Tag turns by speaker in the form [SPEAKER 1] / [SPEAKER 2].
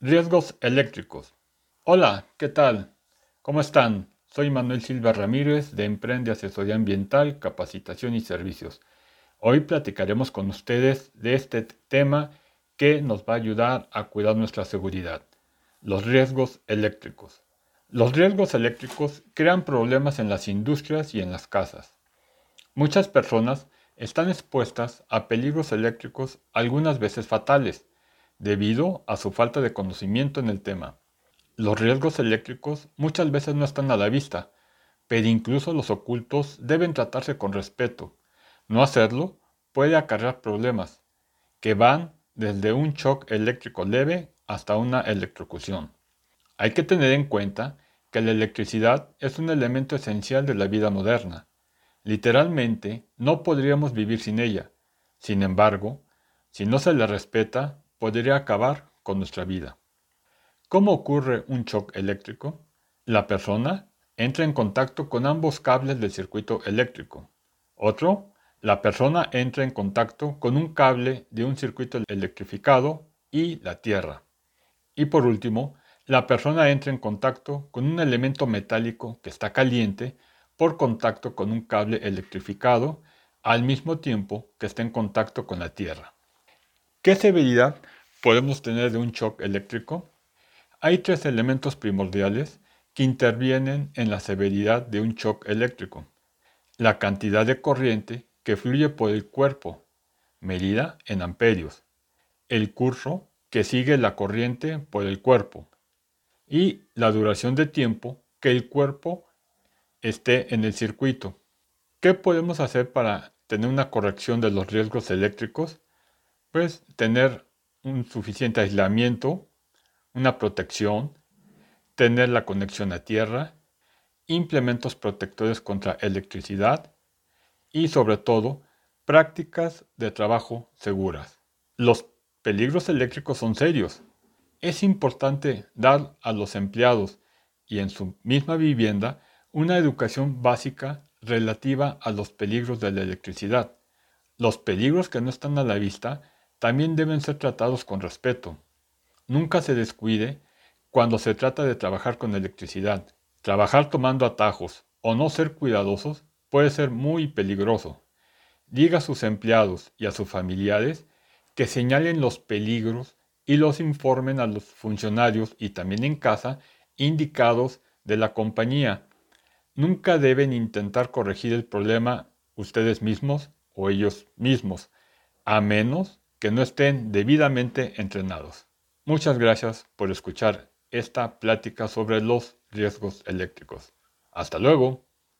[SPEAKER 1] Riesgos eléctricos. Hola, ¿qué tal? ¿Cómo están? Soy Manuel Silva Ramírez de Emprende Asesoría Ambiental, Capacitación y Servicios. Hoy platicaremos con ustedes de este tema que nos va a ayudar a cuidar nuestra seguridad, los riesgos eléctricos. Los riesgos eléctricos crean problemas en las industrias y en las casas. Muchas personas están expuestas a peligros eléctricos algunas veces fatales, debido a su falta de conocimiento en el tema. Los riesgos eléctricos muchas veces no están a la vista, pero incluso los ocultos deben tratarse con respeto. No hacerlo puede acarrear problemas, que van desde un shock eléctrico leve hasta una electrocución. Hay que tener en cuenta que la electricidad es un elemento esencial de la vida moderna. Literalmente, no podríamos vivir sin ella. Sin embargo, si no se le respeta, podría acabar con nuestra vida. ¿Cómo ocurre un shock eléctrico? La persona entra en contacto con ambos cables del circuito eléctrico. Otro, la persona entra en contacto con un cable de un circuito electrificado y la Tierra. Y por último, la persona entra en contacto con un elemento metálico que está caliente por contacto con un cable electrificado al mismo tiempo que está en contacto con la Tierra. ¿Qué severidad podemos tener de un shock eléctrico? Hay tres elementos primordiales que intervienen en la severidad de un shock eléctrico. La cantidad de corriente que fluye por el cuerpo, medida en amperios. El curso que sigue la corriente por el cuerpo. Y la duración de tiempo que el cuerpo esté en el circuito. ¿Qué podemos hacer para tener una corrección de los riesgos eléctricos? Pues tener un suficiente aislamiento, una protección, tener la conexión a tierra, implementos protectores contra electricidad y sobre todo prácticas de trabajo seguras. Los peligros eléctricos son serios. Es importante dar a los empleados y en su misma vivienda una educación básica relativa a los peligros de la electricidad. Los peligros que no están a la vista también deben ser tratados con respeto. Nunca se descuide cuando se trata de trabajar con electricidad. Trabajar tomando atajos o no ser cuidadosos puede ser muy peligroso. Diga a sus empleados y a sus familiares que señalen los peligros y los informen a los funcionarios y también en casa indicados de la compañía. Nunca deben intentar corregir el problema ustedes mismos o ellos mismos, a menos que no estén debidamente entrenados. Muchas gracias por escuchar esta plática sobre los riesgos eléctricos. Hasta luego.